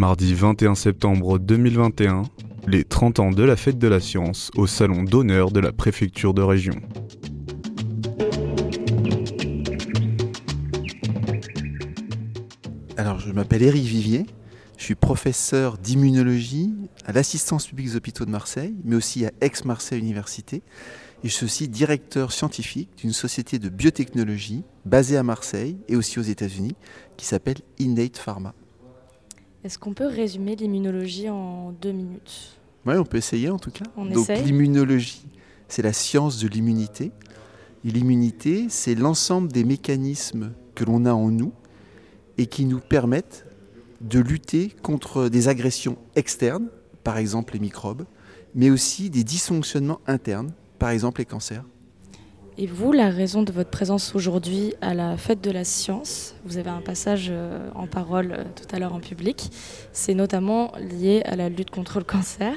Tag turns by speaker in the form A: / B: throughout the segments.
A: Mardi 21 septembre 2021, les 30 ans de la fête de la science au salon d'honneur de la préfecture de région.
B: Alors, je m'appelle Éric Vivier, je suis professeur d'immunologie à l'assistance publique des hôpitaux de Marseille, mais aussi à Aix-Marseille Université. Et je suis aussi directeur scientifique d'une société de biotechnologie basée à Marseille et aussi aux États-Unis qui s'appelle Innate Pharma.
C: Est-ce qu'on peut résumer l'immunologie en deux minutes
B: Oui, on peut essayer en tout cas.
C: On
B: Donc l'immunologie, c'est la science de l'immunité. Et l'immunité, c'est l'ensemble des mécanismes que l'on a en nous et qui nous permettent de lutter contre des agressions externes, par exemple les microbes, mais aussi des dysfonctionnements internes, par exemple les cancers.
C: Et vous, la raison de votre présence aujourd'hui à la fête de la science, vous avez un passage euh, en parole euh, tout à l'heure en public, c'est notamment lié à la lutte contre le cancer.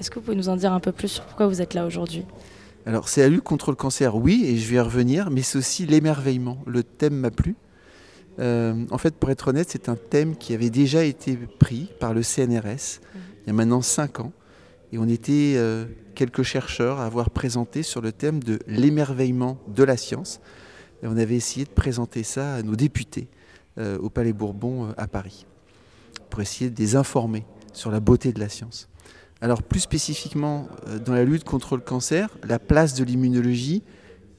C: Est-ce que vous pouvez nous en dire un peu plus sur pourquoi vous êtes là aujourd'hui?
B: Alors c'est la lutte contre le cancer, oui, et je vais y revenir, mais c'est aussi l'émerveillement. Le thème m'a plu. Euh, en fait, pour être honnête, c'est un thème qui avait déjà été pris par le CNRS il y a maintenant cinq ans. Et on était euh, quelques chercheurs à avoir présenté sur le thème de l'émerveillement de la science. Et on avait essayé de présenter ça à nos députés euh, au Palais Bourbon euh, à Paris, pour essayer de les informer sur la beauté de la science. Alors plus spécifiquement, dans la lutte contre le cancer, la place de l'immunologie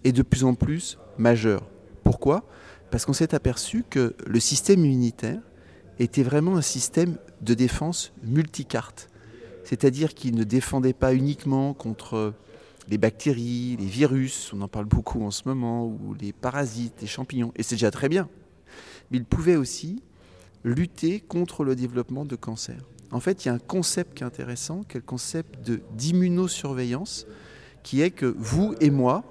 B: est de plus en plus majeure. Pourquoi? Parce qu'on s'est aperçu que le système immunitaire était vraiment un système de défense multicarte c'est-à-dire qu'il ne défendait pas uniquement contre les bactéries, les virus, on en parle beaucoup en ce moment, ou les parasites, les champignons, et c'est déjà très bien. Mais il pouvait aussi lutter contre le développement de cancer. En fait, il y a un concept qui est intéressant, qui est le concept d'immunosurveillance, qui est que vous et moi,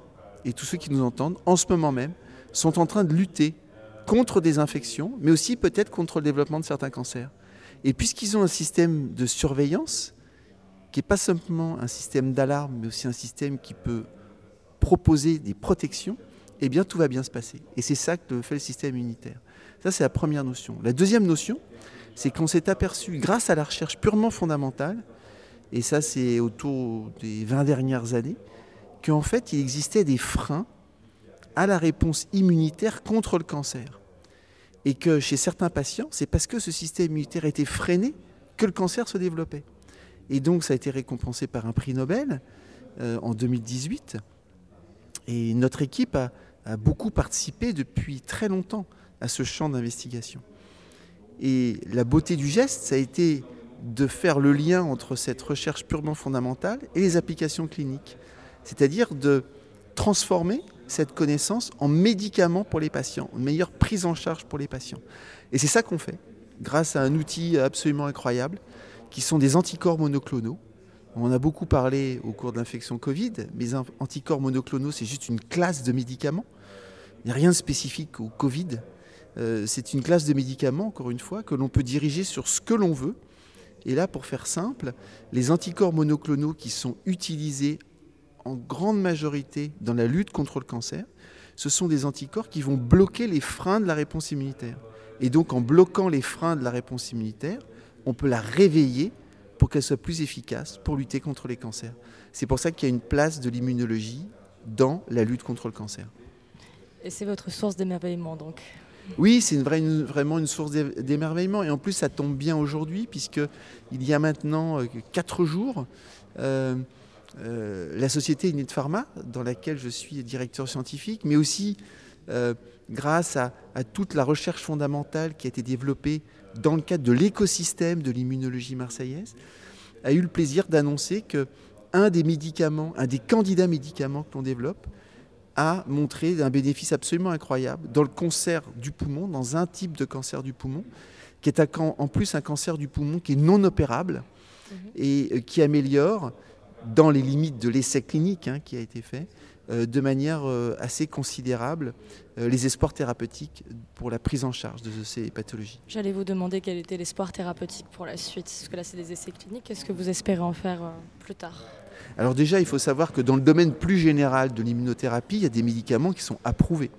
B: et tous ceux qui nous entendent, en ce moment même, sont en train de lutter contre des infections, mais aussi peut-être contre le développement de certains cancers. Et puisqu'ils ont un système de surveillance, qui n'est pas simplement un système d'alarme, mais aussi un système qui peut proposer des protections, eh bien tout va bien se passer. Et c'est ça que fait le système immunitaire. Ça, c'est la première notion. La deuxième notion, c'est qu'on s'est aperçu, grâce à la recherche purement fondamentale, et ça c'est autour des 20 dernières années, qu'en fait il existait des freins à la réponse immunitaire contre le cancer. Et que chez certains patients, c'est parce que ce système immunitaire était freiné que le cancer se développait. Et donc ça a été récompensé par un prix Nobel euh, en 2018. Et notre équipe a, a beaucoup participé depuis très longtemps à ce champ d'investigation. Et la beauté du geste, ça a été de faire le lien entre cette recherche purement fondamentale et les applications cliniques. C'est-à-dire de transformer cette connaissance en médicaments pour les patients, une meilleure prise en charge pour les patients. Et c'est ça qu'on fait, grâce à un outil absolument incroyable, qui sont des anticorps monoclonaux. On a beaucoup parlé au cours de l'infection Covid, mais les anticorps monoclonaux, c'est juste une classe de médicaments. Il n'y a rien de spécifique au Covid. Euh, c'est une classe de médicaments, encore une fois, que l'on peut diriger sur ce que l'on veut. Et là, pour faire simple, les anticorps monoclonaux qui sont utilisés en grande majorité dans la lutte contre le cancer, ce sont des anticorps qui vont bloquer les freins de la réponse immunitaire. Et donc en bloquant les freins de la réponse immunitaire, on peut la réveiller pour qu'elle soit plus efficace pour lutter contre les cancers. C'est pour ça qu'il y a une place de l'immunologie dans la lutte contre le cancer.
C: Et c'est votre source d'émerveillement donc
B: Oui, c'est une vraie- une- vraiment une source d'é- d'émerveillement. Et en plus, ça tombe bien aujourd'hui, puisqu'il y a maintenant euh, quatre jours, euh, euh, la société Innate Pharma, dans laquelle je suis directeur scientifique, mais aussi euh, grâce à, à toute la recherche fondamentale qui a été développée dans le cadre de l'écosystème de l'immunologie marseillaise, a eu le plaisir d'annoncer que un des médicaments, un des candidats médicaments que l'on développe, a montré un bénéfice absolument incroyable dans le cancer du poumon, dans un type de cancer du poumon, qui est en plus un cancer du poumon qui est non opérable et euh, qui améliore, dans les limites de l'essai clinique hein, qui a été fait, de manière euh, assez considérable, euh, les espoirs thérapeutiques pour la prise en charge de ces pathologies.
C: J'allais vous demander quel était l'espoir thérapeutique pour la suite, parce que là c'est des essais cliniques. Qu'est-ce que vous espérez en faire euh, plus tard?
B: Alors déjà, il faut savoir que dans le domaine plus général de l'immunothérapie, il y a des médicaments qui sont approuvés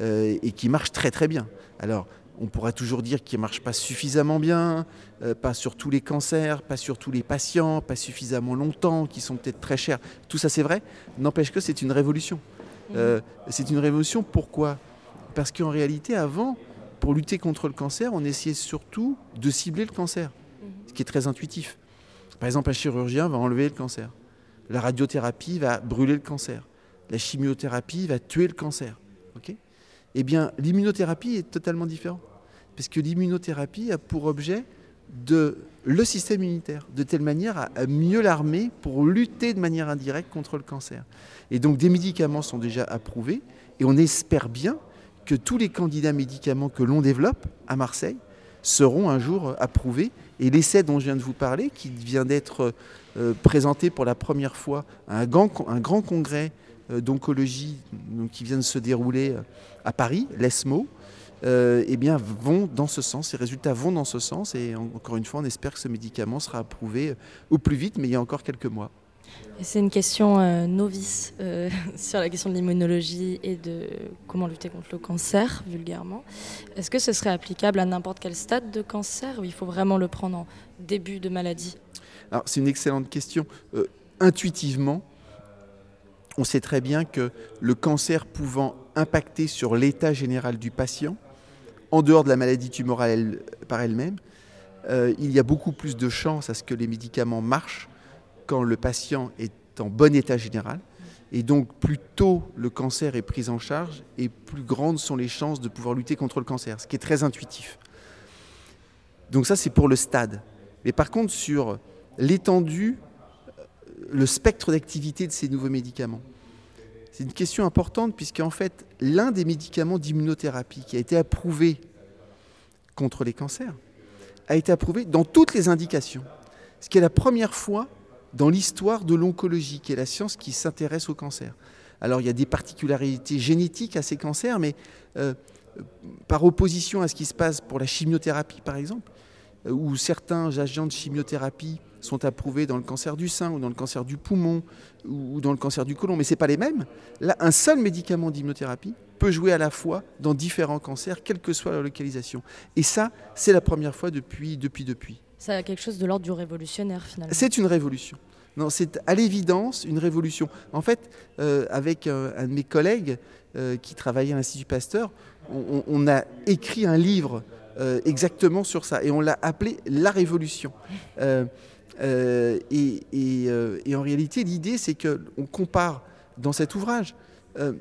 B: euh, et qui marchent très très bien. Alors, on pourra toujours dire qu'il ne marche pas suffisamment bien, euh, pas sur tous les cancers, pas sur tous les patients, pas suffisamment longtemps, qui sont peut-être très chers. Tout ça c'est vrai, n'empêche que c'est une révolution. Mmh. Euh, c'est une révolution pourquoi? Parce qu'en réalité avant, pour lutter contre le cancer, on essayait surtout de cibler le cancer, mmh. ce qui est très intuitif. Par exemple, un chirurgien va enlever le cancer. La radiothérapie va brûler le cancer. La chimiothérapie va tuer le cancer. Eh bien, l'immunothérapie est totalement différente. Parce que l'immunothérapie a pour objet le système immunitaire, de telle manière à, mieux l'armer pour lutter de manière indirecte contre le cancer. Et donc des médicaments sont déjà approuvés et on espère bien que tous les candidats médicaments que l'on développe à Marseille seront un jour approuvés. Et l'essai dont je viens de vous parler, qui vient d'être euh, présenté pour la première fois à un grand, congrès euh, d'oncologie qui vient de se dérouler euh, à Paris, l'ESMO, eh bien, vont dans ce sens. Ces résultats vont dans ce sens. Et encore une fois, on espère que ce médicament sera approuvé au plus vite, mais il y a encore quelques mois.
C: C'est une question novice sur la question de l'immunologie et de comment lutter contre le cancer, vulgairement. Est-ce que ce serait applicable à n'importe quel stade de cancer ou il faut vraiment le prendre en début de maladie?
B: Alors, c'est une excellente question. intuitivement, on sait très bien que le cancer pouvant impacter sur l'état général du patient, en dehors de la maladie tumorale par elle-même, euh, il y a beaucoup plus de chances à ce que les médicaments marchent quand le patient est en bon état général. Et donc, plus tôt le cancer est pris en charge, et plus grandes sont les chances de pouvoir lutter contre le cancer, ce qui est très intuitif. Donc ça, c'est pour le stade. Mais par contre, sur l'étendue le spectre d'activité de ces nouveaux médicaments C'est une question importante puisqu'en fait, l'un des médicaments d'immunothérapie qui a été approuvé contre les cancers a été approuvé dans toutes les indications. Ce qui est la première fois dans l'histoire de l'oncologie, qui est la science qui s'intéresse au cancer. Alors il y a des particularités génétiques à ces cancers, mais euh, par opposition à ce qui se passe pour la chimiothérapie, par exemple, euh, où certains agents de chimiothérapie sont approuvés dans le cancer du sein ou dans le cancer du poumon ou dans le cancer du côlon, mais ce n'est pas les mêmes. Là, un seul médicament d'immunothérapie peut jouer à la fois dans différents cancers, quelle que soit leur localisation. Et ça, c'est la première fois depuis, depuis, depuis.
C: Ça a quelque chose de l'ordre du révolutionnaire finalement.
B: C'est une révolution. Non, c'est à l'évidence une révolution. En fait, euh, avec euh, un de mes collègues euh, qui travaillait à l'Institut Pasteur, on, a écrit un livre exactement sur ça et on l'a appelé La Révolution. Euh, euh, et, en réalité, l'idée, c'est qu'on compare dans cet ouvrage euh,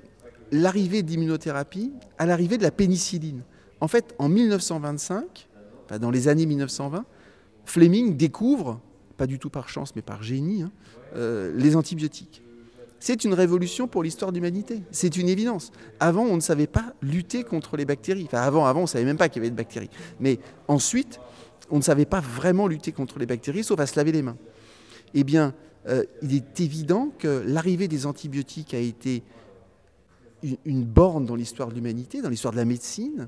B: l'arrivée d'immunothérapie à l'arrivée de la pénicilline. En fait, en 1925, dans les années 1920, Fleming découvre, pas du tout par chance, mais par génie, hein, les antibiotiques. C'est une révolution pour l'histoire de l'humanité. C'est une évidence. Avant, on ne savait pas lutter contre les bactéries. Enfin, avant, avant, on ne savait même pas qu'il y avait de bactéries. Mais ensuite, on ne savait pas vraiment lutter contre les bactéries, sauf à se laver les mains. Eh bien, euh, il est évident que l'arrivée des antibiotiques a été une, borne dans l'histoire de l'humanité, dans l'histoire de la médecine,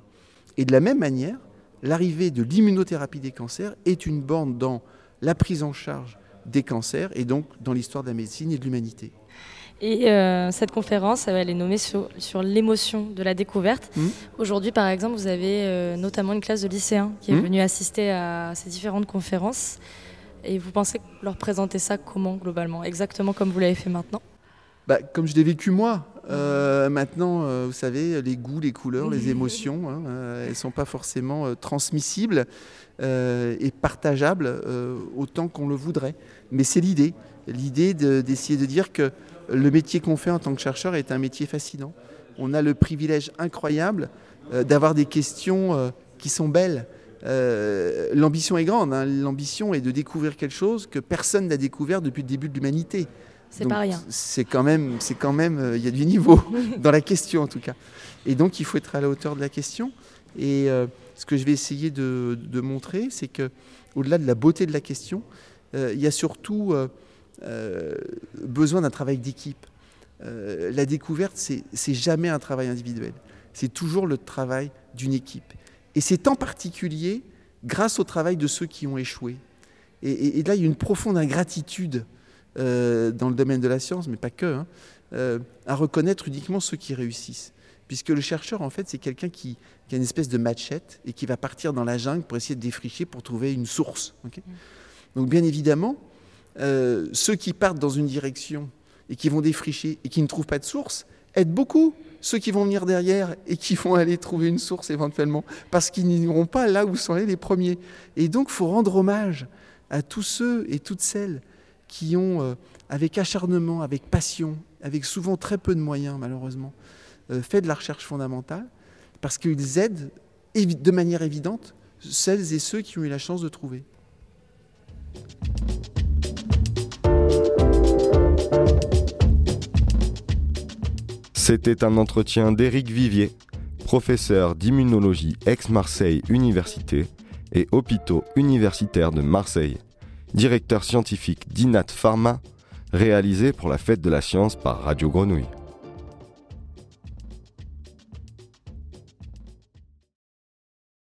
B: et de la même manière, l'arrivée de l'immunothérapie des cancers est une borne dans la prise en charge des cancers et donc dans l'histoire de la médecine et de l'humanité.
C: Et euh, cette conférence, elle est nommée sur, l'émotion de la découverte. Mmh. Aujourd'hui, par exemple, vous avez euh, notamment une classe de lycéens qui est mmh. venue assister à ces différentes conférences. Et vous pensez leur présenter ça comment, globalement? Exactement comme vous l'avez fait maintenant?
B: Bah, Comme je l'ai vécu moi. Euh, maintenant, vous savez, les goûts, les couleurs, les émotions, hein, elles ne sont pas forcément transmissibles et partageables autant qu'on le voudrait. Mais c'est l'idée. L'idée d'essayer de dire que le métier qu'on fait en tant que chercheur est un métier fascinant. On a le privilège incroyable euh, d'avoir des questions euh, qui sont belles. Euh, l'ambition est grande. Hein. L'ambition est de découvrir quelque chose que personne n'a découvert depuis le début de l'humanité.
C: C'est pas rien.
B: C'est quand même, c'est quand même, il y a du niveau dans la question en tout cas. Et donc il faut être à la hauteur de la question. Et ce que je vais essayer de, de montrer, c'est que au-delà de la beauté de la question, il y a surtout euh, besoin d'un travail d'équipe. Euh, la découverte, c'est jamais un travail individuel. C'est toujours le travail d'une équipe. Et c'est en particulier grâce au travail de ceux qui ont échoué. Et, là, il y a une profonde ingratitude euh, dans le domaine de la science, mais pas que, hein, à reconnaître uniquement ceux qui réussissent. puisque le chercheur, en fait, c'est quelqu'un qui, a une espèce de machette et qui va partir dans la jungle pour essayer de défricher pour trouver une source. Mm. Donc, bien évidemment, euh, ceux qui partent dans une direction et qui vont défricher et qui ne trouvent pas de source aident beaucoup ceux qui vont venir derrière et qui vont aller trouver une source éventuellement, parce qu'ils n'iront pas là où sont allés les premiers. Et donc, il faut rendre hommage à tous ceux et toutes celles qui ont, euh, avec acharnement, avec passion, avec souvent très peu de moyens malheureusement, euh, fait de la recherche fondamentale, parce qu'ils aident de manière évidente celles et ceux qui ont eu la chance de trouver.
D: C'était un entretien d'Éric Vivier, professeur d'immunologie ex-Marseille Université et hôpitaux universitaires de Marseille, directeur scientifique d'INAT Pharma, réalisé pour la fête de la science par Radio Grenouille.